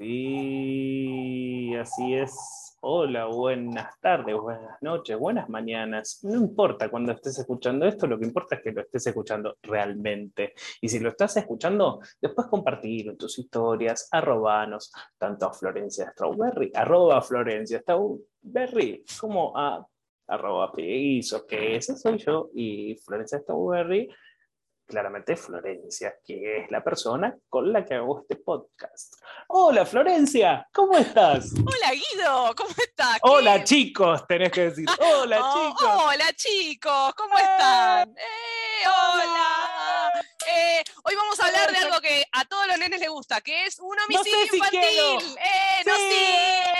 Sí, así es. Hola, buenas tardes, buenas noches, buenas mañanas. No importa cuando estés escuchando esto, lo que importa es que lo estés escuchando realmente. Y si lo estás escuchando, después compartirlo tus historias, arrobanos, tanto a Florencia Strawberry, arroba Florencia Strawberry, como a arroba Pieguizo, que ese soy yo, y Florencia Strawberry claramente Florencia, que es la persona con la que hago este podcast. Hola Florencia, ¿cómo estás? Hola Guido, ¿cómo estás? Hola chicos, tenés que decir. Hola Oh, chicos. Hola chicos, ¿cómo Eh. están? ¡Eh, hola! Eh, hoy vamos a hablar de algo que a todos los nenes les gusta, que es un sé homicidio si infantil. quiero. ¡Eh, no Sí. sé!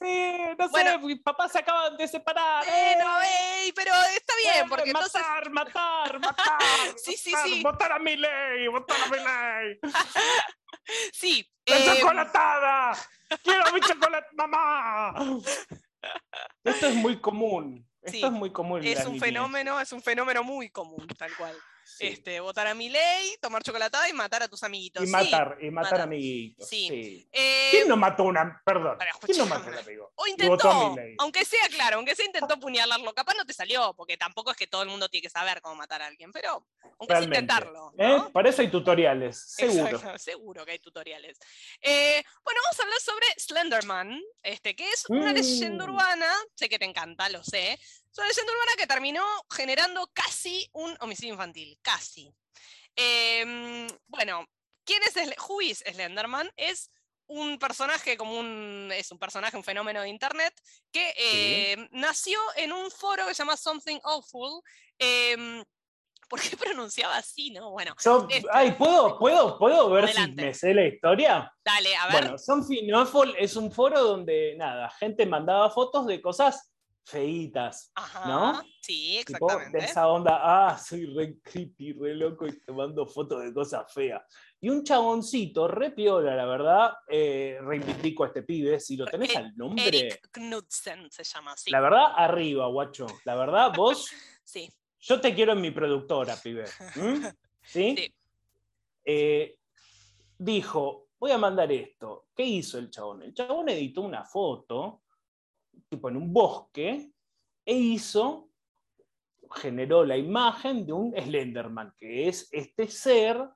Sí, no sé, Bueno. mis papás se acaban de separar. Eh, no, eh. ey, pero está bien, porque entonces... matar, matar, matar. Sí, sí, matar, sí. Votar a mi ley, votar a mi ley. Sí. ¡La eh, chocolatada! ¡Quiero mi chocolate, mamá! Esto es muy común. Esto Sí, es muy común. es un niñez. fenómeno, es un fenómeno muy común, tal cual. Sí. Este, votar a mi ley, tomar chocolatada y matar a tus amiguitos. y Sí. matar, y matar matar. amiguitos. Sí. sí. Eh, ¿Quién no mató a una. Perdón. Para, ¿Quién no mató un amigo? O intentó, aunque sea claro, aunque sea intentó apuñalarlo, capaz no te salió, porque tampoco es que todo el mundo tiene que saber cómo matar a alguien, pero aunque sea intentarlo. ¿Eh? ¿no? Para eso hay tutoriales, seguro. Exacto, seguro que hay tutoriales. Eh, bueno, vamos a hablar sobre Slenderman, este, que es una leyenda Mm. urbana, sé que te encanta, lo sé, es una leyenda urbana que terminó generando casi un homicidio infantil, casi. Em, bueno, ¿quién es Sle- who is Slenderman? Es un personaje como un es un personaje, un fenómeno de internet que eh, nació en un foro que se llama Something Awful. em, ¿Por qué pronunciaba así, no? Bueno, Yo- Este. ay, ¿puedo, puedo, ¿puedo ver Adelante. si me sé la historia? dale, a ver. Bueno, Something Awful es un foro donde, nada, gente mandaba fotos de cosas feitas. Ajá, ¿no? sí, Tipo, de exactamente. esa onda, ah, soy re creepy, re loco y te mando fotos de cosas feas. Y un chaboncito, re piola, la verdad, eh, reivindico a este pibe, si lo tenés Eh, al nombre. Eric Knudsen se llama así. La verdad, arriba, guacho. La verdad, vos, Sí, yo te quiero en mi productora, pibe. ¿Mm? ¿Sí? Sí. Eh, dijo, voy a mandar esto. ¿Qué hizo el chabón? El chabón editó una foto, tipo en un bosque, e hizo, generó la imagen de un Slenderman, que es este ser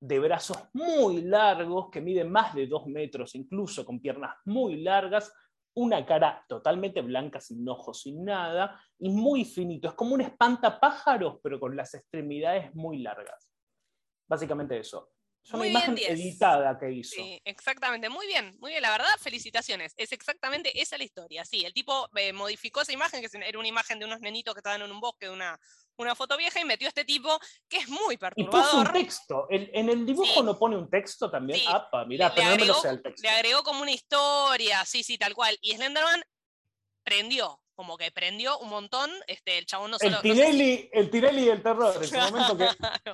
de brazos muy largos, que mide más de dos metros, incluso con piernas muy largas, una cara totalmente blanca, sin ojos, sin nada, y muy finito. Es como un espantapájaros, pero con las extremidades muy largas. Básicamente eso. Es una Muy bien, imagen 10. editada que hizo. sí, exactamente. Muy bien, muy bien. La verdad, felicitaciones. Es exactamente esa la historia. Sí, el tipo eh, modificó esa imagen, que era una imagen de unos nenitos que estaban en un bosque, de una, una foto vieja, y metió a este tipo que es muy Y puso un perturbador. texto. En, en el dibujo Sí. no pone un texto también. Sí. Apa, mirá, le, pero no me lo agregó, sé el texto. le agregó como una historia, sí, sí, tal cual. Y Slenderman prendió, como que prendió un montón. Este, el chabón no solo. El no sé si- Tinelli, el Tinelli del terror. Ese momento que.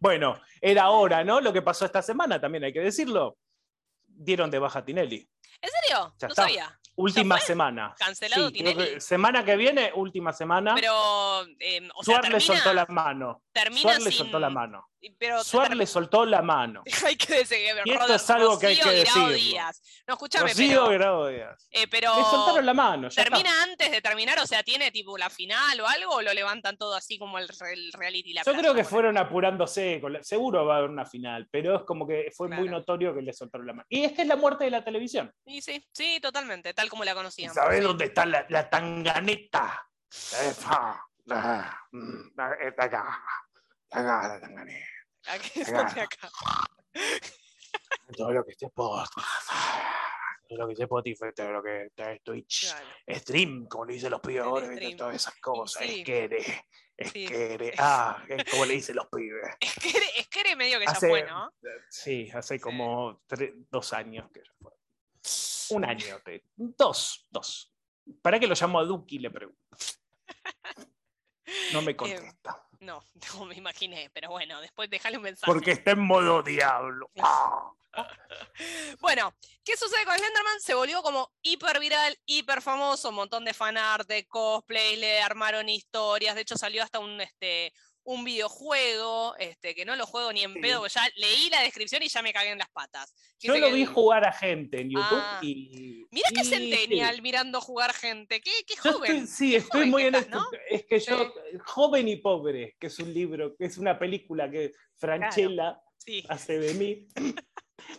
bueno, era hora, ¿no? Lo que pasó esta semana también hay que decirlo. Dieron de baja a Tinelli. ¿En serio? Ya no está. sabía. Última fue? semana. Cancelado Sí, creo que Tinelli. semana que viene, última semana. Pero, eh, o sea, Suar le termina, soltó la mano. termina Suar le sin- soltó la mano. Pero Suar le soltó la mano. hay que decir, Y esto es algo que hay que. Díaz. No, escúchame, pero, Díaz. eh, pero Le soltaron la mano. ya está. termina antes de terminar, o sea, tiene tipo la final o algo, o lo levantan todo así como el, el reality la Yo creo que fueron apurándose, con la- seguro va a haber una final, pero es como que fue muy notorio que le soltaron la mano. Y esta es la muerte de la televisión. Y sí, sí, totalmente, tal como la conocíamos. ¿Sabés sí. dónde está la, la tanganeta? Mm, Está acá. Acá la tanganeta. Aquí, Acá. Todo lo que esté por. Todo lo que esté Spotify, todo lo que está en Twitch. Claro. Stream, como le dicen los pibes ahora, todas esas cosas. sí. Es que eres. Es Sí. que eres. Ah, es como le dicen los pibes. Es que, era- es que medio que ya Hace- fue, ¿no? Sí, hace como tre- dos años que ya fue. Un año, dos, dos. ¿Para qué lo llamo a Duki? Le pregunto. No me contesta. No, no me imaginé, pero bueno, después déjale un mensaje. Porque está en modo diablo. Ah. Bueno, ¿qué sucede con Slenderman? Se volvió como hiper viral, hiper famoso, un montón de fanart, de cosplay, le armaron historias, de hecho salió hasta un, este, un videojuego, este, que no lo juego ni en Sí. pedo, ya leí la descripción y ya me cagué en las patas. Yo lo que vi jugar a gente en YouTube Ah. y. Mirá qué sí. mirando jugar gente, qué, joven. estoy, sí, qué estoy joven muy en esto. ¿no? Es que yo, Joven y Pobre, que es un libro, que es una película que Franchella hace de mí,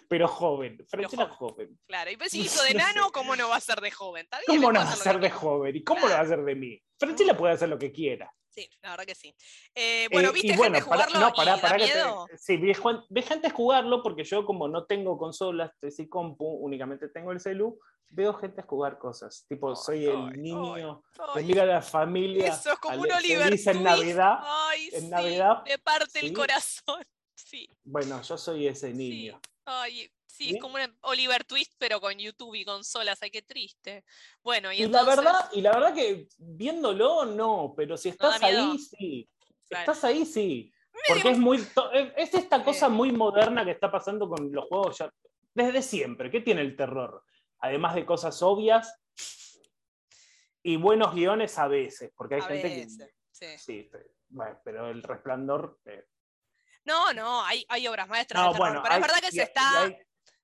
pero joven. Franchella joven. claro. Y pues si hizo de No nano. ¿cómo no va a ser de joven? ¿Está bien? ¿Cómo no va a ser de joven? ¿Y cómo lo va a hacer de mí? Franchella puede hacer lo que quiera. Sí, la verdad que sí. Eh, bueno, Eh, ¿viste y bueno, gente pará- jugarlo no, pará, y pará da que te- miedo? sí, vi, vi gente jugarlo porque yo como no tengo consolas, estoy sin compu, únicamente tengo el celu, veo gente jugar cosas. Tipo, soy el niño que Ay, mira a la familia Eso es como un Oliver en. Navidad. Ay, en sí, Navidad, me parte el sí. corazón. Sí, Bueno, yo soy ese niño. ay, sí, ¿Sí? es como un Oliver Twist, pero con YouTube y consolas. Ay, qué triste. Bueno, y, Y, entonces, la verdad, y la verdad que viéndolo, no, pero si ¿No da estás ahí, sí. Claro. Estás ahí, sí. Porque es muy. es es esta cosa muy moderna que está pasando con los juegos ya desde siempre. ¿Qué tiene el terror? Además de cosas obvias y buenos guiones a veces, porque hay a gente veces, sí. que. Sí, pero, bueno, pero el resplandor. eh, No, no, hay, hay obras maestras no, de terror, bueno, pero hay- es verdad que se hay- está,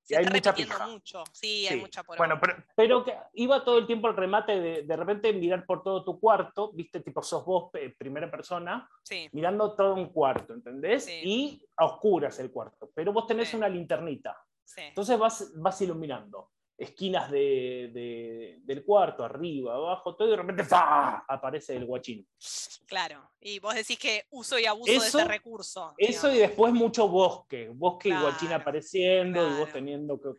se hay está mucha pija. mucho. Sí, hay Sí. mucha por Bueno, pero, pero que iba todo el tiempo el remate de de repente mirar por todo tu cuarto, viste, tipo sos vos, eh, primera persona, Sí, mirando todo un cuarto, ¿entendés? Sí. Y a oscuras el cuarto, pero vos tenés una linternita. sí. Entonces vas, vas iluminando esquinas de, de- del cuarto, arriba, abajo, todo, y de repente ¡fa! aparece el guachín. Claro. Y vos decís que uso y abuso de ese recurso. Eso y después mucho bosque, bosque y guachín Claro, apareciendo y vos claro. teniendo que...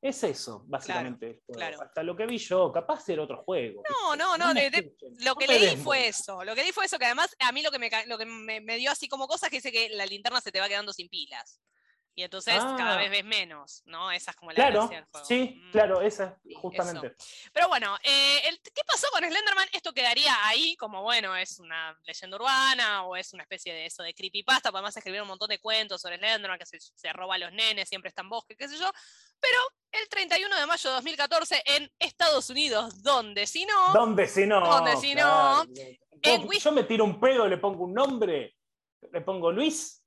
Es eso, básicamente. claro. Hasta lo que vi yo, capaz de otro juego. No, no, no, de- de- Lo no que me leí fue eso. Lo que leí fue eso, que además a mí lo que me, lo que me, me dio así como cosas que dice que la linterna se te va quedando sin pilas. Y entonces cada Ah. vez ves menos, ¿no? Esa es como la Claro, gracia del juego. sí, Mm. claro, esa justamente. Pero bueno, eh, el- ¿qué pasó con Slenderman? Esto quedaría ahí como, bueno, es una leyenda urbana o es una especie de eso de creepypasta. Podemos escribir un montón de cuentos sobre Slenderman, que se, se roba a los nenes, siempre está en bosque, qué sé yo. Pero el 31 de mayo de 2014 en Estados Unidos, donde si no... ¿Dónde si no? ¿Dónde si no? Claro. En Yo me tiro un pedo, le pongo un nombre, le pongo Luis,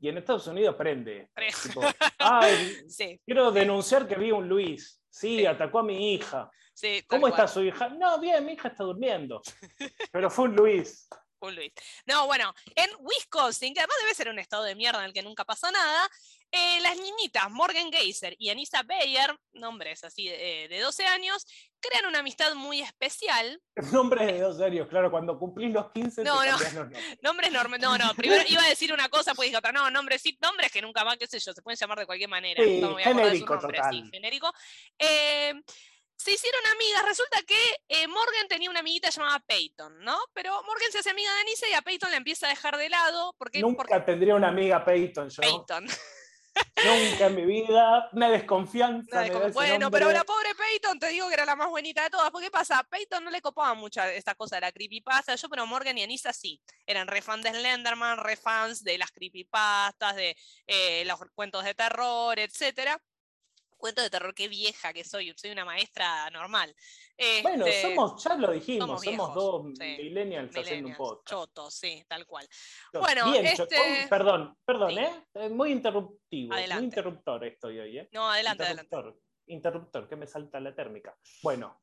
y en Estados Unidos prende. Pre- Tipo, Ay, Sí, quiero denunciar que vi un Luis. Sí, Sí. atacó a mi hija. sí. ¿Cómo cual. está su hija? No, bien, mi hija está durmiendo. Pero fue un Luis. Un Luis. No, bueno, en Wisconsin, que además debe ser un estado de mierda en el que nunca pasa nada, eh, las niñitas Morgan Geyser y Anissa Bayer, nombres así de, de 12 años, crean una amistad muy especial. Nombre de dos años, claro, cuando cumplís los 15 No, te no. los nombres. Nombres norm- no, no, primero iba a decir una cosa, pues dije otra, no, nombres sí, nombres que nunca más, qué sé yo, se pueden llamar de cualquier manera. Sí, no me voy a acordar de su genérico nombre, total. sí, genérico. Eh, se hicieron amigas, resulta que eh, Morgan tenía una amiguita llamada Peyton, ¿no? Pero Morgan se hace amiga de Anissa y a Peyton la empieza a dejar de lado porque, Nunca porque tendría una amiga Peyton yo. Peyton. Nunca en mi vida. Desconfianza. Me ese bueno, pero la pobre Peyton, te digo que era la más bonita de todas. ¿Por qué pasa? A Peyton no le copaba mucho esta cosa de la creepypasta. Yo, pero Morgan y Anissa sí. Eran re fans de Slenderman, re fans de las creepypastas, de eh, los cuentos de terror, etcétera. Cuentos de terror, qué vieja que soy. Soy una maestra normal. Bueno, Este, somos, ya lo dijimos, somos dos sí, millennials, haciendo un podcast. chotos, sí, tal cual. Bueno, Bien, este- perdón, perdón, Sí. ¿eh? Eh, Muy interruptivo, Adelante. muy interruptor estoy hoy, ¿eh? No, adelante, adelante. interruptor, interruptor, que me salta la térmica. Bueno,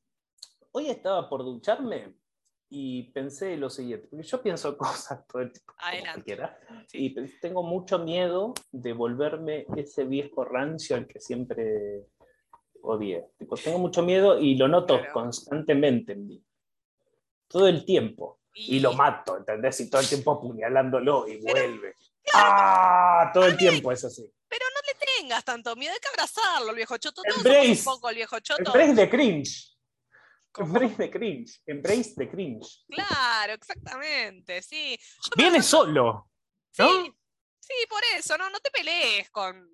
hoy estaba por ducharme y pensé lo siguiente, porque yo pienso cosas todo el tiempo, cualquiera, Sí. y tengo mucho miedo de volverme ese viejo rancio al que siempre odié. Tipo, tengo mucho miedo y lo noto Claro. constantemente en mí. Todo el tiempo. Y lo mato, ¿entendés? Y todo el tiempo apuñalándolo y vuelve. ¡Ah! Todo el tiempo es así. Pero no le tengas tanto miedo, hay que abrazarlo, el viejo choto. Todos Embrace. un poco el viejo choto. Embrace de cringe. Embrace de cringe. Embrace de cringe. Claro, exactamente, sí. Yo Viene solo. ¿no? Sí, sí, por eso, no, no te pelees con,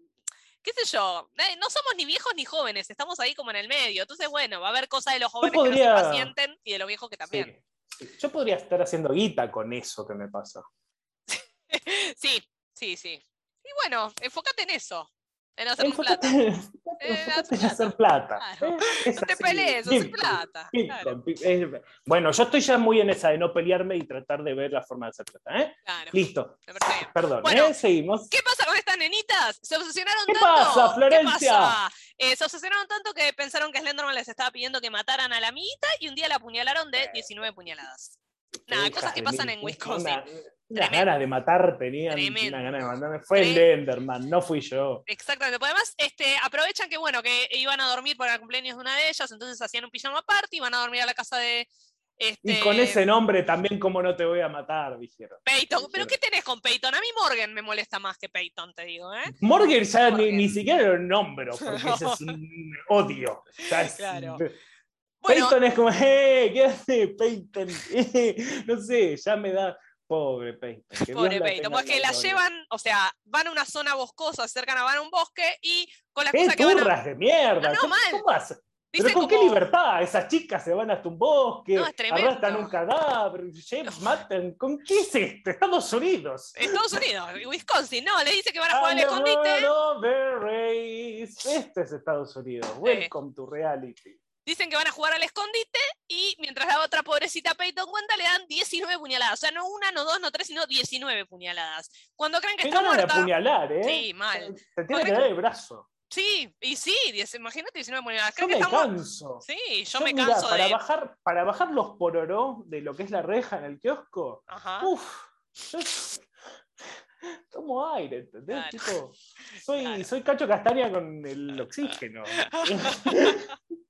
qué sé yo, eh, no somos ni viejos ni jóvenes, estamos ahí como en el medio. Entonces, bueno, va a haber cosas de los jóvenes que no se pacienten y de los viejos que también. Sí. Sí. Yo podría estar haciendo guita con eso que me pasa. Sí, sí, sí. Y bueno, enfócate en eso, en hacer Enfócate, plata. enfócate Eh, enfócate en haz hacer plata. Claro. Eh, es No te así, pelees, hacer plata. Eh, Bueno, yo estoy ya muy en esa de no pelearme y tratar de ver la forma de hacer plata. ¿eh? Claro. Listo. Perdón, Bueno, ¿eh? seguimos. ¿Qué pasa con estas nenitas? Se obsesionaron ¿Qué tanto. pasa, ¿Qué pasa? Eh, se obsesionaron tanto que pensaron que Slenderman les estaba pidiendo que mataran a la amiguita y un día la apuñalaron de 19 puñaladas. Nada, cosas que pasan en Wisconsin. Una, ganas de matar tenían, una ganas de matarme. Fue el Enderman, no fui yo. Exactamente. Pues además, este, aprovechan que bueno, que iban a dormir por el cumpleaños de una de ellas, entonces hacían un pijama party, iban a dormir a la casa de este, Y con ese nombre también, como no te voy a matar, dijeron. Peyton. ¿Pero qué tenés con Peyton? A mí Morgan me molesta más que Peyton, te digo, ¿eh? Morgan ya ni, Morgan. ni siquiera lo nombro, porque ese es un odio. Es- Claro. Bueno, Peyton es como, ¡eh! ¿Qué hace Peyton? No sé, ya me da. Pobre Dios Pobre la tenga porque la gloria. llevan, o sea, van a una zona boscosa, se acercan a van a un bosque y con la ¡Qué cosa que van a. de mierda! No, no, ¿Cómo, mal. cómo hace? Pero con qué libertad, esas chicas se van hasta un bosque, No, arrastran un cadáver, lle- matan. ¿Con qué es esto? Estados Unidos. Estados Unidos, Wisconsin, no, le dice que van a jugar al escondite. the race. Este es Estados Unidos. Welcome to reality. Dicen que van a jugar al escondite y mientras la otra pobrecita Peyton cuenta le dan 19 puñaladas. O sea, no una, no dos, no tres, sino 19 puñaladas. Cuando creen que está ganas de muerta. apuñalar, ¿eh? Sí, mal. Te tiene que dar el brazo. Sí, y sí, imagínate 19 puñaladas. Yo que me muerta. canso. Sí, yo Yo, me mirá, canso para de. bajar, para bajar los pororó de lo que es la reja en el kiosco, Ajá. uff, yo tomo aire, ¿entendés? Claro. Tipo, soy, Claro. soy Cacho Castaña con el oxígeno.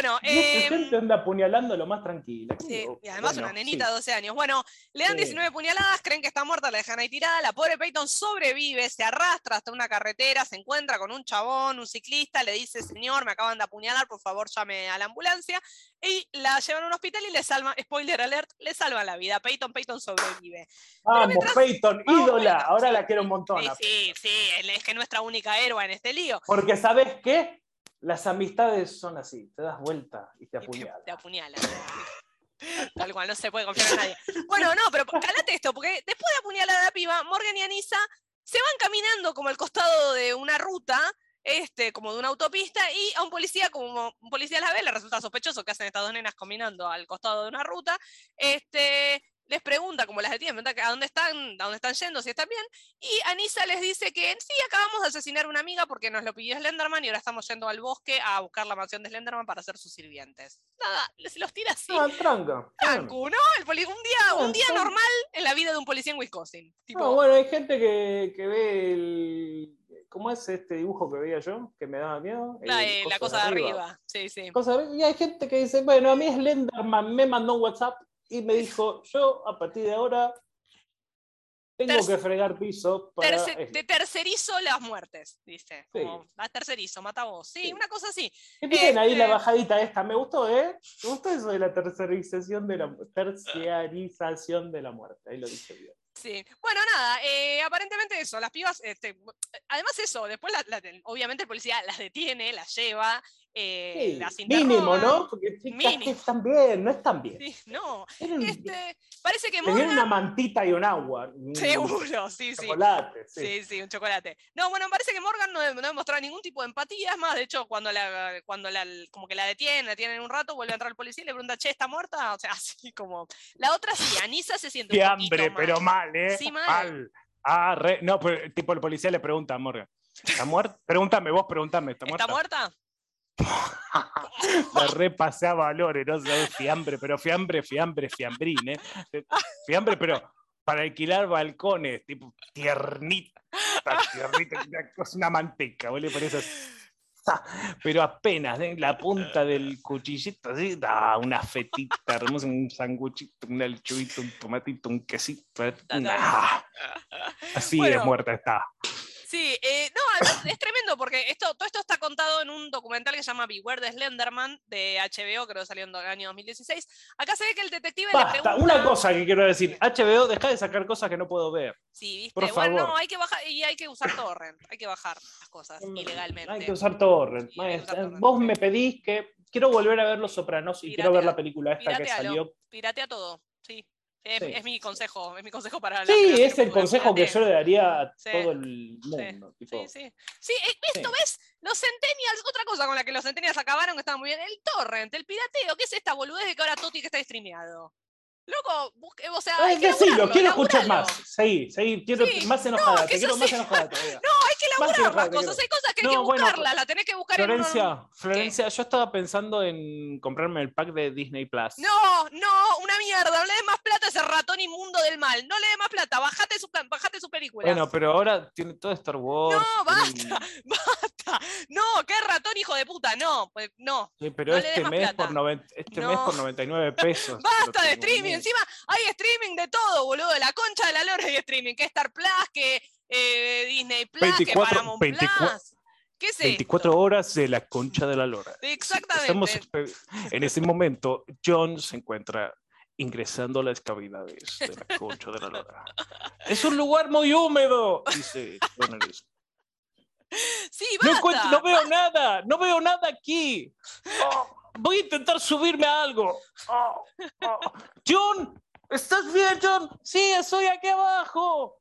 Bueno, eh, gente anda apuñalando lo más tranquila. Sí, y además bueno, una nenita de sí. 12 años. Bueno, le dan Sí. 19 puñaladas, creen que está muerta, la dejan ahí tirada. La pobre Peyton sobrevive, se arrastra hasta una carretera, se encuentra con un chabón, un ciclista, le dice, señor, me acaban de apuñalar, por favor llame a la ambulancia. Y la llevan a un hospital y le salvan, spoiler alert, le salvan la vida. Peyton, Peyton sobrevive. Vamos, mientras- Peyton, Vamos, ídola. Peyton, Ahora la quiero un montón. Sí, sí, es que nuestra única héroe en este lío. Porque ¿sabes qué? Las amistades son así. Te das vuelta y te Y te- apuñalan. Tal cual, no se puede confiar en nadie. Bueno, no, pero calate esto, porque después de apuñalar a la piba, Morgan y Anissa se van caminando como al costado de una ruta, este, como de una autopista, y a un policía, como un policía la ve, le resulta sospechoso que hacen estas dos nenas caminando al costado de una ruta, este, les pregunta, como las detienen, a dónde están, a dónde están yendo, si están bien, y Anissa les dice que sí, acabamos de asesinar a una amiga porque nos lo pidió Slenderman y ahora estamos yendo al bosque a buscar la mansión de Slenderman para ser sus sirvientes. Nada, se los tira así. Ah, tranca. Trancu, ¿no? El poli- un día, un día normal en la vida de un policía en Wisconsin. Tipo, No, bueno, hay gente que, que ve el. ¿Cómo es este dibujo que veía yo? Que me daba miedo. la, eh, la cosa de arriba. Sí, sí. Cosa y hay gente que dice, bueno, a mí Slenderman me mandó un WhatsApp y me dijo, yo a partir de ahora tengo Terce- que fregar piso para... Terce- esto". te tercerizo las muertes, dice. Sí. Como, "Ah, tercerizo, mata vos. Sí, Sí. una cosa así. ¿Qué tienen ahí la este- bajadita esta? Me gustó, ¿eh? Me gustó eso de la tercerización de la, terciarización de la muerte. Ahí lo dije bien. Sí. Bueno, nada, eh, aparentemente eso, las pibas, este, además eso, después la- la- obviamente el policía las detiene, las lleva, eh, Sí, mínimo. ¿no? Porque chicas que Mínimo. están bien, no están bien. Sí, no, este, parece que Morgan, una mantita y un agua. un seguro, sí, sí. Chocolate, sí. Sí, sí, un chocolate. No, bueno, parece que Morgan no, no demostrado ningún tipo de empatía. Es más, de hecho, cuando la, cuando la, como que la detienen, la tienen un rato, vuelve a entrar el policía y le pregunta, che, ¿está muerta? O sea, así como. La otra sí, Anisa se siente un Fiambre, poquito mal. pero mal, ¿eh? Sí, mal. Ah, re- no, pero tipo el policía le pregunta a Morgan. ¿Está muerta? Pregúntame, vos pregúntame, ¿está muerta? ¿Está muerta? La repasé a valores, no sabes, fiambre, pero fiambre, fiambre, fiambrín, ¿eh? Fiambre, pero para alquilar balcones, tipo tiernita, tiernita, una cosa, una manteca, vos le pones así, ¡za! pero apenas, ¿eh? la punta del cuchillito, así, da una fetita hermosa, un sanguchito, un lechuguito, un tomatito, un quesito, ¿eh? ¡ah! así de Bueno. muerta está. Sí, eh, es tremendo porque esto, todo esto está contado en un documental que se llama Beware de Slenderman de HBO, creo que salió en el año 2016. Acá se ve que el detective le pregunta. una cosa que quiero decir, HBO, deja de sacar cosas que no puedo ver. Sí, viste. por bueno, no, favor. hay que bajar y hay que usar torrent, hay que bajar las cosas ilegalmente. Hay que usar torrent. Sí, hay que usar maestra. torrent. Vos me pedís que quiero volver a ver Los Sopranos y quiero ver la película esta que salió. Piratea todo, sí. Es, Sí. es mi consejo, es mi consejo para la Sí, es el consejo que yo le daría a Sí, todo el mundo. tipo, Sí, sí. Sí, eh, esto ves, Los Centennials, otra cosa con la que los Centennials acabaron que estaba muy bien, el torrent, el pirateo, ¿qué es esta boludez de que ahora Toti que está streameado? Loco, busque, o sea, hay Ay, que laburarlo, quiero escuchar más. Seguí, seguí, quiero Sí, más enojada, no, te quiero más enojada todavía. No, hay que Más las te cosas, quiero. hay cosas que hay que No, bueno, buscarlas, las tenés que buscar en un- Florencia, Florencia, yo estaba pensando en comprarme el pack de Disney Plus. No, no, una mierda, no le dé más plata a ese ratón inmundo del mal, no le dé más plata, bajate su, bajate su película. Bueno, pero ahora tiene todo Star Wars. No, tiene- basta, No, qué ratón hijo de puta, no, pues no. Sí, pero no este más mes, por noven- este No. mes por 99 pesos. Basta de streaming, encima hay streaming de todo, boludo, de la concha de la lora hay streaming, que Star Plus, que eh, Disney Plus, 24, que Paramount 24, Plus. ¿Qué es 24 esto? horas de la concha de la lora. Exactamente. Estamos en ese momento, John se encuentra ingresando a las cavidades de la concha de la lora. Es un lugar muy húmedo, dice John Ellis. Sí, No, basta. no veo nada, no veo nada aquí. Oh, voy a intentar subirme a algo. Oh, oh. John, ¿estás bien, John? Sí, estoy aquí abajo.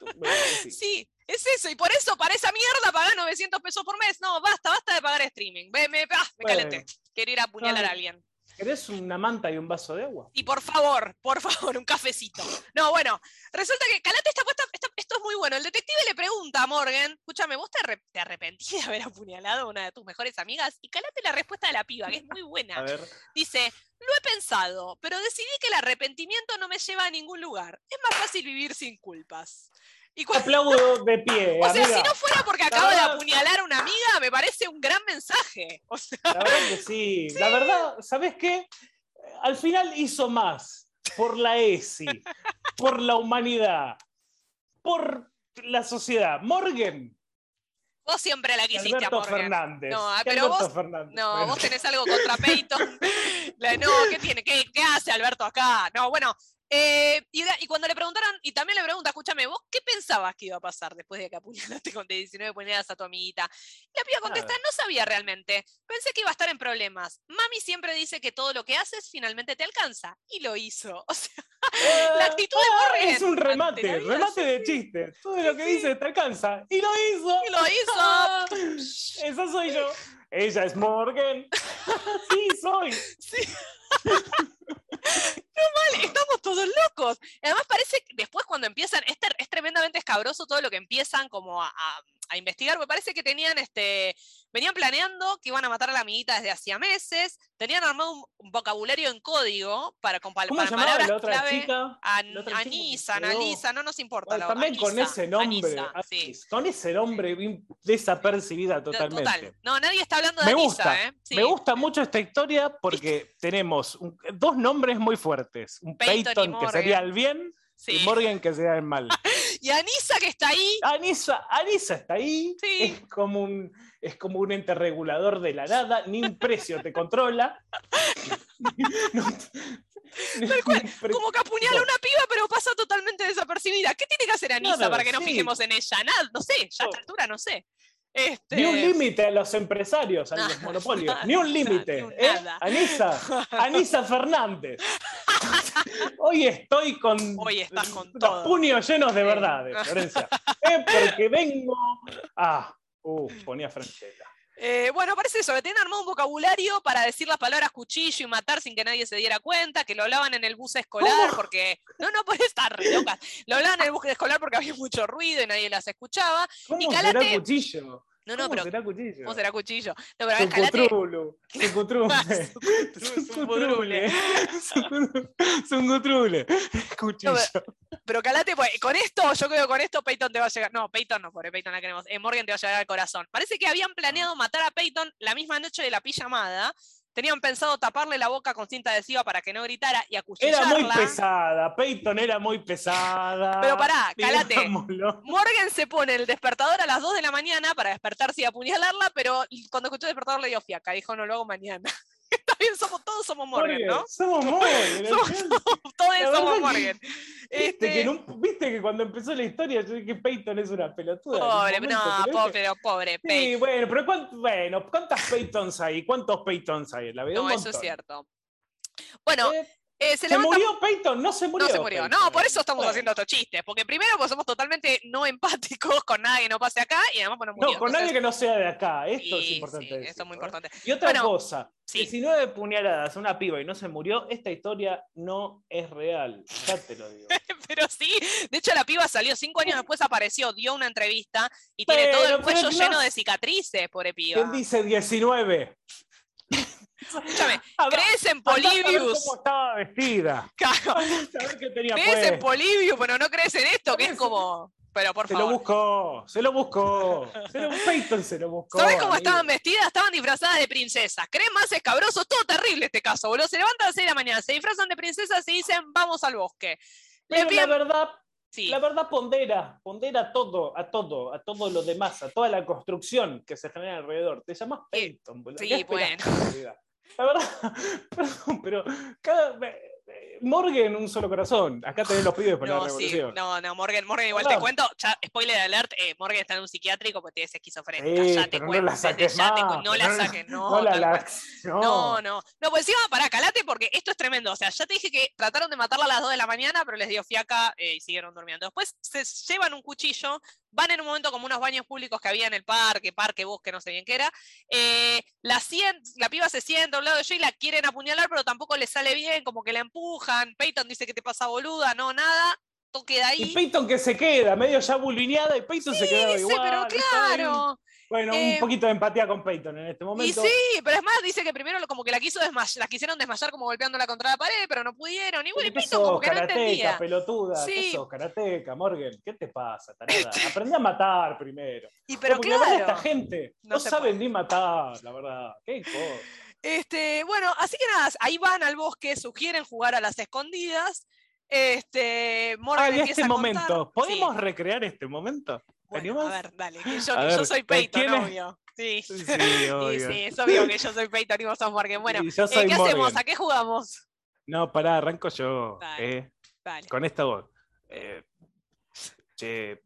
Sí. Es eso, y por eso, para esa mierda, pagar 900 pesos por mes. No, basta, basta de pagar streaming. Me, me, ah, me calenté. Quiero ir a apuñalar a alguien. ¿Querés una manta y un vaso de agua? Y por favor, por favor, un cafecito. No, bueno, resulta que Calate está puesta. está- esto es muy bueno. El detective le pregunta a Morgan: Escúchame, ¿vos te, te arrepentís de haber apuñalado a una de tus mejores amigas? Y Calate la respuesta de la piba, que es muy A buena. ver. Dice: Lo he pensado, pero decidí que el arrepentimiento no me lleva a ningún lugar. Es más fácil vivir sin culpas. Y cu- Aplaudo de pie. o sea, si no fuera porque acabo de verdad- apuñalar a una amiga, me parece un gran mensaje. O sea, La verdad que sí. La verdad, ¿sabes qué? Al final hizo más por la ESI, por la humanidad, por la sociedad. Morgan, vos siempre la quisiste, Alberto Morgan. Fernández. No, ah, ¿Qué pero Alberto vos- Fernández? No, Bueno, vos tenés algo contra Peyton. La- no, ¿qué tiene? ¿Qué, qué hace Alberto acá? No, bueno. Eh, y, cuando le preguntaron, y también le pregunta, escúchame, ¿vos qué pensabas que iba a pasar después de que apuñalaste con de 19 puñaladas a tu amiguita? Y la piba contesta, no sabía realmente. Pensé que iba a estar en problemas. Mami siempre dice que todo lo que haces finalmente te alcanza. Y lo hizo. O sea, la actitud de ah, Morgan Es un remate, remate sí, de sí. chiste. Todo lo que dice te alcanza. Y lo hizo. Y lo hizo. Esa soy yo. Ella es Morgan. sí, soy. Sí. Mal, estamos todos locos. Además parece que después cuando empiezan, es, es tremendamente escabroso todo lo que empiezan como a, a- a investigar, me parece que tenían este, venían planeando que iban a matar a la amiguita desde hacía meses, tenían armado un, un vocabulario en código para, con pal- ¿Cómo para se llamaba palabras la otra clave. chica? An- La otra chica que Anisa, no nos importa. Bueno, la- también con Anisa, ese nombre. Anisa, sí. Anis, Con ese nombre desapercibida totalmente. Total. No, nadie está hablando de Me Anisa, gusta, ¿eh? Sí. me gusta mucho esta historia porque tenemos un- dos nombres muy fuertes. Un Peyton que sería el bien Sí. y Morgan que sería el mal. Y Anisa que está ahí. Anisa, Anisa está ahí, Sí. es, como un, es como un ente regulador de la nada, ni un precio te controla. No- ni cual, Como que apuñala una piba, pero pasa totalmente desapercibida. ¿Qué tiene que hacer Anisa para que nos sí. fijemos en ella? Nada, no sé, ya a esta altura no sé. Este, Ni un límite a los empresarios, a los Nada, monopolios. nada, Ni un límite. ¿eh? Anisa, Anisa Fernández. Hoy estoy con, Hoy estás con los todo. puños llenos de verdades, Florencia. ¿eh? Porque vengo. Ah, uh, ponía Franchella. Eh, bueno, parece eso, que tienen armado un vocabulario para decir las palabras cuchillo y matar sin que nadie se diera cuenta, que lo hablaban en el bus escolar porque. No, no puede estar re locas. Lo hablaban en el bus escolar porque había mucho ruido y nadie las escuchaba. ¿Cómo Calate- será cuchillo? No, no, ¿Cómo pero. será cuchillo? ¿Cómo será cuchillo? No, pero Sucutrulu, sucutrule, Sucutrule. sucutrule, sucutrule, cuchillo. Pero calate, pues, con esto, yo creo que con esto Peyton te va a llegar. No, Peyton no, pobre Peyton la queremos. Eh, Morgan te va a llegar al corazón. Parece que habían planeado matar a Peyton la misma noche de la pijamada. Tenían pensado taparle la boca con cinta adhesiva para que no gritara y Era acuchillarla. muy pesada, Peyton era muy pesada. Pero pará, calate. digámoslo. Morgan se pone el despertador a las 2 de la mañana para despertarse y apuñalarla, pero cuando escuchó el despertador le dio fiaca. Dijo, no lo hago mañana. Está bien, somos, todos somos Morgan, ¿no? Somos Morgan. Todos somos Morgan. Viste, Este, que en un- viste que cuando empezó la historia yo dije que Peyton es una pelotuda. Pobre, momento, no, pero pobre, viste- pero pobre Peyton. Sí, bueno, pero ¿cuánto- bueno, ¿cuántas Peytons hay? ¿Cuántos Peytons hay en la vida? No, eso es cierto. Bueno, Eh, Eh, se ¿Se levanta- murió Peyton? No se murió. No se murió. Peyton. No, por eso estamos Bueno. haciendo estos chistes. Porque primero, pues somos totalmente no empáticos con nada que no pase acá y además, pues no murió. No, con nadie que no sea de acá. Esto es importante. sí, esto es muy ¿eh? importante. Y otra Bueno, cosa, sí. 19 puñaladas a una piba y no se murió, esta historia no es real. Ya te lo digo. Pero sí, de hecho la piba salió cinco años después, apareció, dio una entrevista y tiene todo el cuello no- lleno de cicatrices, pobre piba. ¿Quién dice 19? Escúchame, ¿crees en Polybius? ¿Cómo estaba vestida? Claro, Saber qué tenía ¿Crees en. Polybius, pero no crees en esto? Que es como. Pero por Se lo favor. buscó, se lo buscó. Se lo, Peyton se lo buscó. ¿Sabes cómo amigo. estaban vestidas? Estaban disfrazadas de princesas. ¿Creen más escabroso? Todo terrible este caso, boludo. Se levantan a las 6 de la mañana, se disfrazan de princesas y dicen, vamos al bosque. La verdad, Sí. la verdad pondera, pondera todo, a todo, a todo lo demás, a toda la construcción que se genera alrededor. Te llamas Sí, Peyton, boludo. sí, ¿Qué esperás bueno. La verdad, perdón, pero cada, Morgan un solo corazón. Acá tenés los pibes para No, la sí, revolución. no, no, Morgan, Morgan igual te cuento, ya, spoiler alert, eh, Morgan está en un psiquiátrico porque tienes esquizofrenia. Sí, ya te pero no cuento, la saques ya te no la saques, no, No, la, la- no. No, no. No, pues encima, pará, calate porque esto es tremendo. O sea, ya te dije que trataron de matarla a las 2 de la mañana, pero les dio fiaca eh, y siguieron durmiendo. Después se llevan un cuchillo, van en un momento como unos baños públicos que había en el parque, parque, bosque, no sé bien qué era. eh, la, sien- la piba se sienta a un lado de ella y la quieren apuñalar, pero tampoco le sale bien, como que la empujan. Peyton dice que te pasa boluda, no, nada. Todo queda Y ahí. Peyton que se queda, medio ya bulineada, y Peyton se Dice, igual. pero está ahí. claro. Bueno, Eh, un poquito de empatía con Peyton en este Y momento. sí, pero es más, dice que primero como que la quiso desmayar, la quisieron desmayar como golpeándola contra la pared, pero no pudieron. Y bueno, y ¿Qué Peyton como que no karateca, entendía. pelotuda? ¿Qué Sí. sos, karateca, Morgan? ¿Qué te pasa, tarada? Aprendí a matar primero. Y pero la verdad esta claro. gente No no, saben ni matar, la verdad. Qué cosa. Este, bueno, así que nada, ahí van al bosque, sugieren jugar a las escondidas. Este, Morgan Ah, y empieza este a momento. ¿Podemos Sí, recrear este momento? ¿Te bueno, a ver, dale, que yo, soy ¿de Peyton, es? obvio. Sí. Sí, Sí, obvio. sí, es obvio que yo soy Peyton y vos sos Morgan. Bueno, eh, ¿qué hacemos? ¿A qué jugamos? No, pará, arranco yo. Dale. eh, Dale. con esta voz. Eh, che,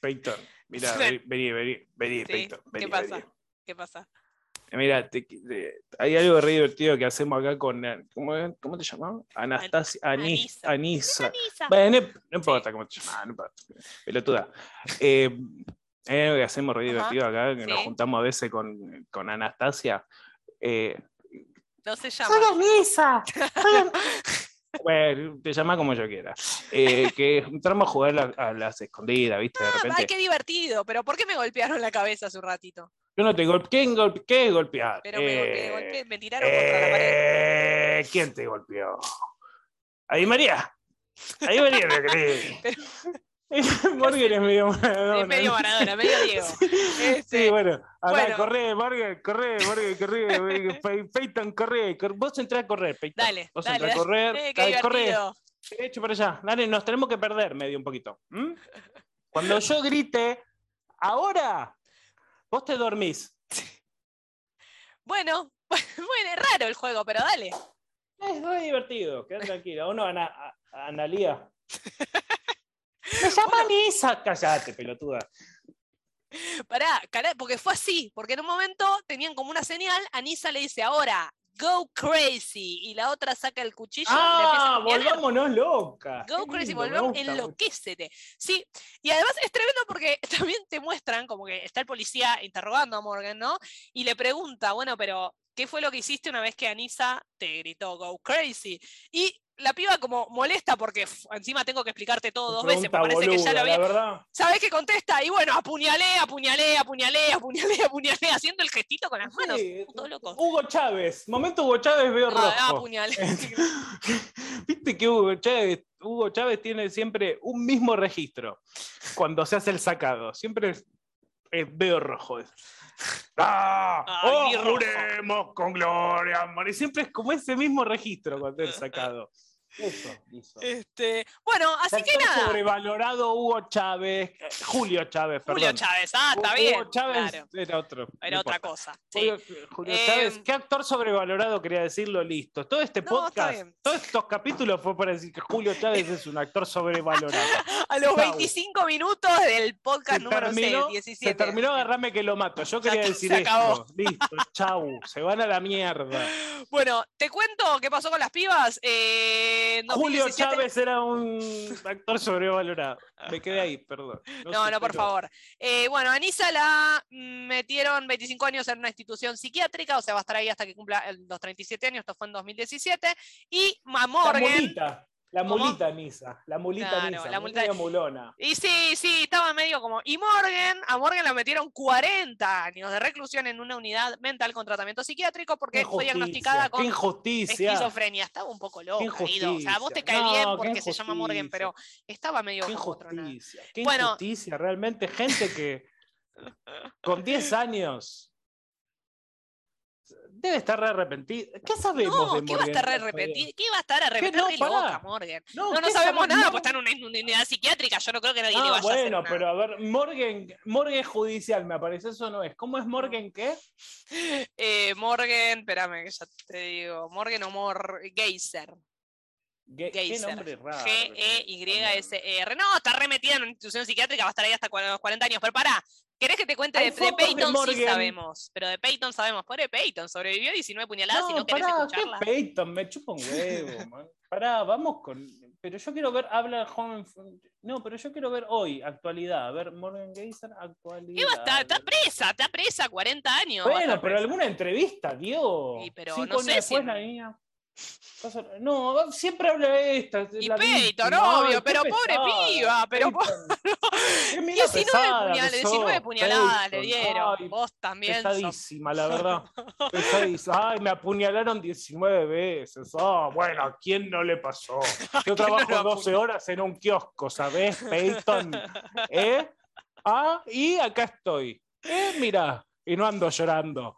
Peyton, mira, vení, vení, vení, Sí, Peyton, ¿Qué vení, pasa? vení. ¿Qué pasa? Eh, Mira, te- te- hay algo re divertido que hacemos acá con. eh, ¿Cómo, ¿cómo te llamas? Anastasia. Anis- Anisa. Anisa. Bueno, no, no importa cómo te llamas, no importa. Pelotuda. Eh, hay algo que hacemos re Ajá, divertido acá, que nos juntamos a veces con, con Anastasia. Eh, No se llama. Anisa! Bueno, te llama como yo quiera. Eh, que entramos a jugar a las escondidas, ¿viste? De Ah, repente. Ay, qué divertido, pero ¿por qué me golpearon la cabeza hace un ratito? Yo no te golpeé. ¿Quién golpe- ¿Qué golpear? Pero me, Eh, golpeé, me tiraron contra la pared. Eh, ¿Quién te golpeó? Ahí María. Ahí María me creí. Morgan es medio Maradona. Es medio Maradona, medio Diego. Este, Sí, bueno, ahora bueno. corre, Morgan, corre, Morgan, corre, Pe- Peyton, corre, cor- vos entrás a correr, Peyton. Dale, vos dale, entrás a correr, Eh, dale, corre, derecho para allá, dale, nos tenemos que perder medio un poquito. Cuando yo grite, ahora, vos te dormís. Bueno, bueno, es raro el juego, pero dale. Es re divertido, quedá tranquila. ¿O no, Ana, Analía? Me llaman Isa. Callate, pelotuda. Pará, porque fue así, porque en un momento tenían como una señal, Anisa le dice ahora, go crazy, y la otra saca el cuchillo y la empieza a Ah, volvámonos locas. Go Qué crazy, lindo, mucho. enloquécete. Sí, y además es tremendo porque también te muestran como que está el policía interrogando a Morgan, ¿no? Y le pregunta, bueno, pero ¿qué fue lo que hiciste una vez que Anisa te gritó go crazy? Y la piba como molesta porque "F, encima tengo que explicarte todo dos veces, me Pregunta parece que ya lo había... Verdad. ¿Sabés qué contesta? Y bueno, apuñalé, apuñalé, apuñalé, apuñalé, apuñalé, haciendo el gestito con las manos. Sí, loco. Hugo Chávez. Momento Hugo Chávez veo rojo. Ah, apuñalé. Viste que Hugo Chávez, Hugo Chávez tiene siempre un mismo registro cuando se hace el sacado. Siempre veo rojo. ¡Ah! Ay, ¡Oh, mi rojo! juremos con gloria, amor! Y siempre es como ese mismo registro cuando es sacado. Eso. Este, bueno, así que nada. Sobrevalorado Hugo Chávez. eh, Julio Chávez, perdón. Julio Chávez, ah, está Hugo bien. Chávez claro, era otro. era no otra importa. cosa. Sí. Julio, Julio Em, Chávez, ¿qué actor sobrevalorado quería decirlo? Listo. Todo este No, podcast, todos estos capítulos fue para decir que Julio Chávez es un actor sobrevalorado. A los Chau. 25 minutos del podcast se número terminó, 6, 17. se terminó agarrame que lo mato. Yo quería decir se esto. Listo, chau. Se van a la mierda. Bueno, te cuento qué pasó con las pibas. Eh, en Julio 2017 Chávez era un actor sobrevalorado. Me quedé ahí, perdón. No, no, por favor. Eh, bueno, a Anisa la metieron 25 años en una institución psiquiátrica, o sea, va a estar ahí hasta que cumpla los 37 años, esto fue en 2017. Y a La Morgan. La ¿Cómo? mulita Nisa. La mulita Claro, Nisa. la mulita- mulona. Y sí, sí, estaba medio como. Y Morgan, a Morgan la metieron 40 años de reclusión en una unidad mental con tratamiento psiquiátrico porque fue diagnosticada con esquizofrenia. Estaba un poco loca, Guido. O sea, vos te cae No, bien porque se llama Morgan, pero estaba medio Qué injusticia. Qué Bueno. injusticia. Realmente, gente que con 10 años debe estar re arrepentida. ¿Qué sabemos No, de ¿qué va a Morgan estar Rafael? arrepentido? ¿Qué va a estar arrepentido? no, Re loca. Morgan. No, No, no ¿qué sabemos nada, No. pues está en una, unidad psiquiátrica. Yo no creo que nadie le Ah, vaya a hacer bueno, pero a ver, Morgan, Morgan judicial, me aparece, eso no es. ¿Cómo es Morgan qué? Eh, Morgan, espérame que ya te digo. Morgan o Mor Geyser. Ge- Qué Geyser. nombre raro. G-E-Y-S-R. No, está remetida en una institución psiquiátrica, va a estar ahí hasta los 40 años. Pero pará, ¿querés que te cuente de, de Peyton? sí sabemos. Pero de Peyton sabemos. Pobre Peyton, sobrevivió 19 puñaladas y No, no querés pará, escucharla. ¿qué Peyton? Me chupa un huevo, man. Pará, vamos con. Pero yo quiero ver, habla joven. No, pero yo quiero ver hoy, actualidad. A ver, Morgan Geyser, actualidad. ¿Qué va a estar? Está presa, está presa 40 años. Bueno, pero presa. alguna entrevista dio. Sí, pero Cinco no sé si- después la niña. No, siempre habla de esta. Y Peyton, obvio, pero pobre piba, pero po- Peyton. Qué mina 19, pesada puñal- que 19 sos, puñaladas le dieron. Ay, Vos también. sos- Pesadísima, la verdad. Pesadísima. Ay, me apuñalaron 19 veces. Ah, bueno, ¿a quién no le pasó? Yo no trabajo lo 12 horas en un kiosco, ¿sabés, Peyton? ¿Eh? Ah, y acá estoy. ¿Eh? Mira, y no ando llorando.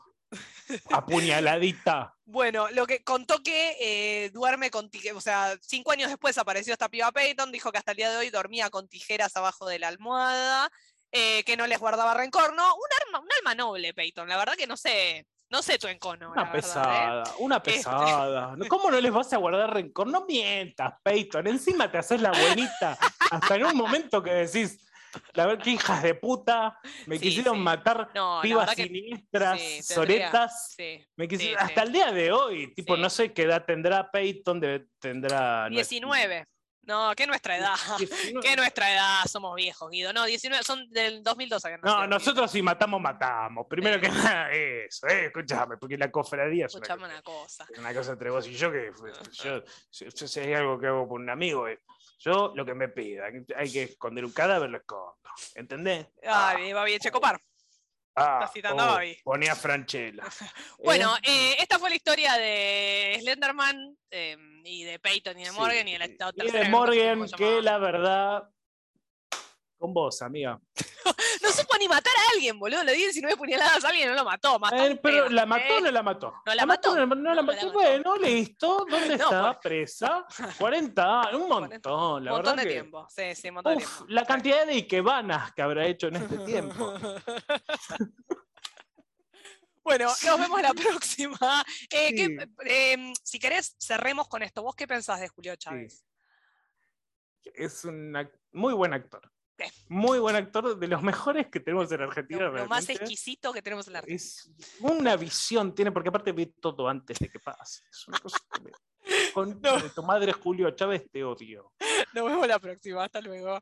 Apuñaladita. Bueno, lo que contó que eh, duerme con tijeras, o sea, cinco años después apareció esta piba Peyton, dijo que hasta el día de hoy dormía con tijeras abajo de la almohada, eh, que no les guardaba rencor, ¿no? Un, arma, un alma noble, Peyton, la verdad que no sé, no sé tu encono. Una la verdad, ¿eh? pesada, una pesada. ¿Cómo no les vas a guardar rencor? No mientas, Peyton. Encima te haces la buenita. Hasta en un momento que decís, la verdad que hijas de puta, me Sí, quisieron sí. matar, No, pibas que siniestras, sí, soretas. Me quisi- sí, hasta el día de hoy, tipo, no sé qué edad tendrá Peyton, de- tendrá. 19. No, que nuestra edad. 19. Que nuestra edad, somos viejos, Guido. No, 19, son del 2012 que No, Guido. nosotros si matamos, matamos. Primero que nada, eso, eh, escúchame, porque la cofradía es una, Escuchame una cosa. una cosa entre vos y yo que yo, si, si- si hay algo que hago por un amigo, eh, yo lo que me pida, hay que esconder un cadáver, lo escondo. ¿Entendés? Ay, va bien, Checopar. Ah, estás citando a oh, Babi. Ponía Franchella. Bueno, ¿Eh? eh, esta fue la historia de Slenderman eh, y de Peyton y de Sí, Morgan y de la y otra de Morgan, que la verdad. Con vos, amiga. No supo ni matar a alguien, boludo. Le di 19 puñaladas a alguien no lo mató. mató Eh, pero pedo, ¿la mató o ¿eh? no la mató? ¿No la mató? No, la- no la No, la mató. Bueno, listo. ¿Dónde No, está? por- Presa. 40 años, un 40. montón. La Un montón verdad de que- tiempo. Sí, sí, un montón de Uf, tiempo. la cantidad de Ikebanas que habrá hecho en este tiempo. Bueno, nos vemos la próxima. Eh, ¿qué- Sí. eh, si querés, cerremos con esto. ¿Vos qué pensás de Julio Chávez? Es un muy buen actor. Muy buen actor, de los mejores que tenemos en Argentina. Lo, lo más exquisito que tenemos en la Argentina. Es una visión, tiene, porque aparte ve todo antes de que pase. Es una cosa que me- Con No. tu madre Julio Chávez te odio. Nos vemos la próxima. Hasta luego.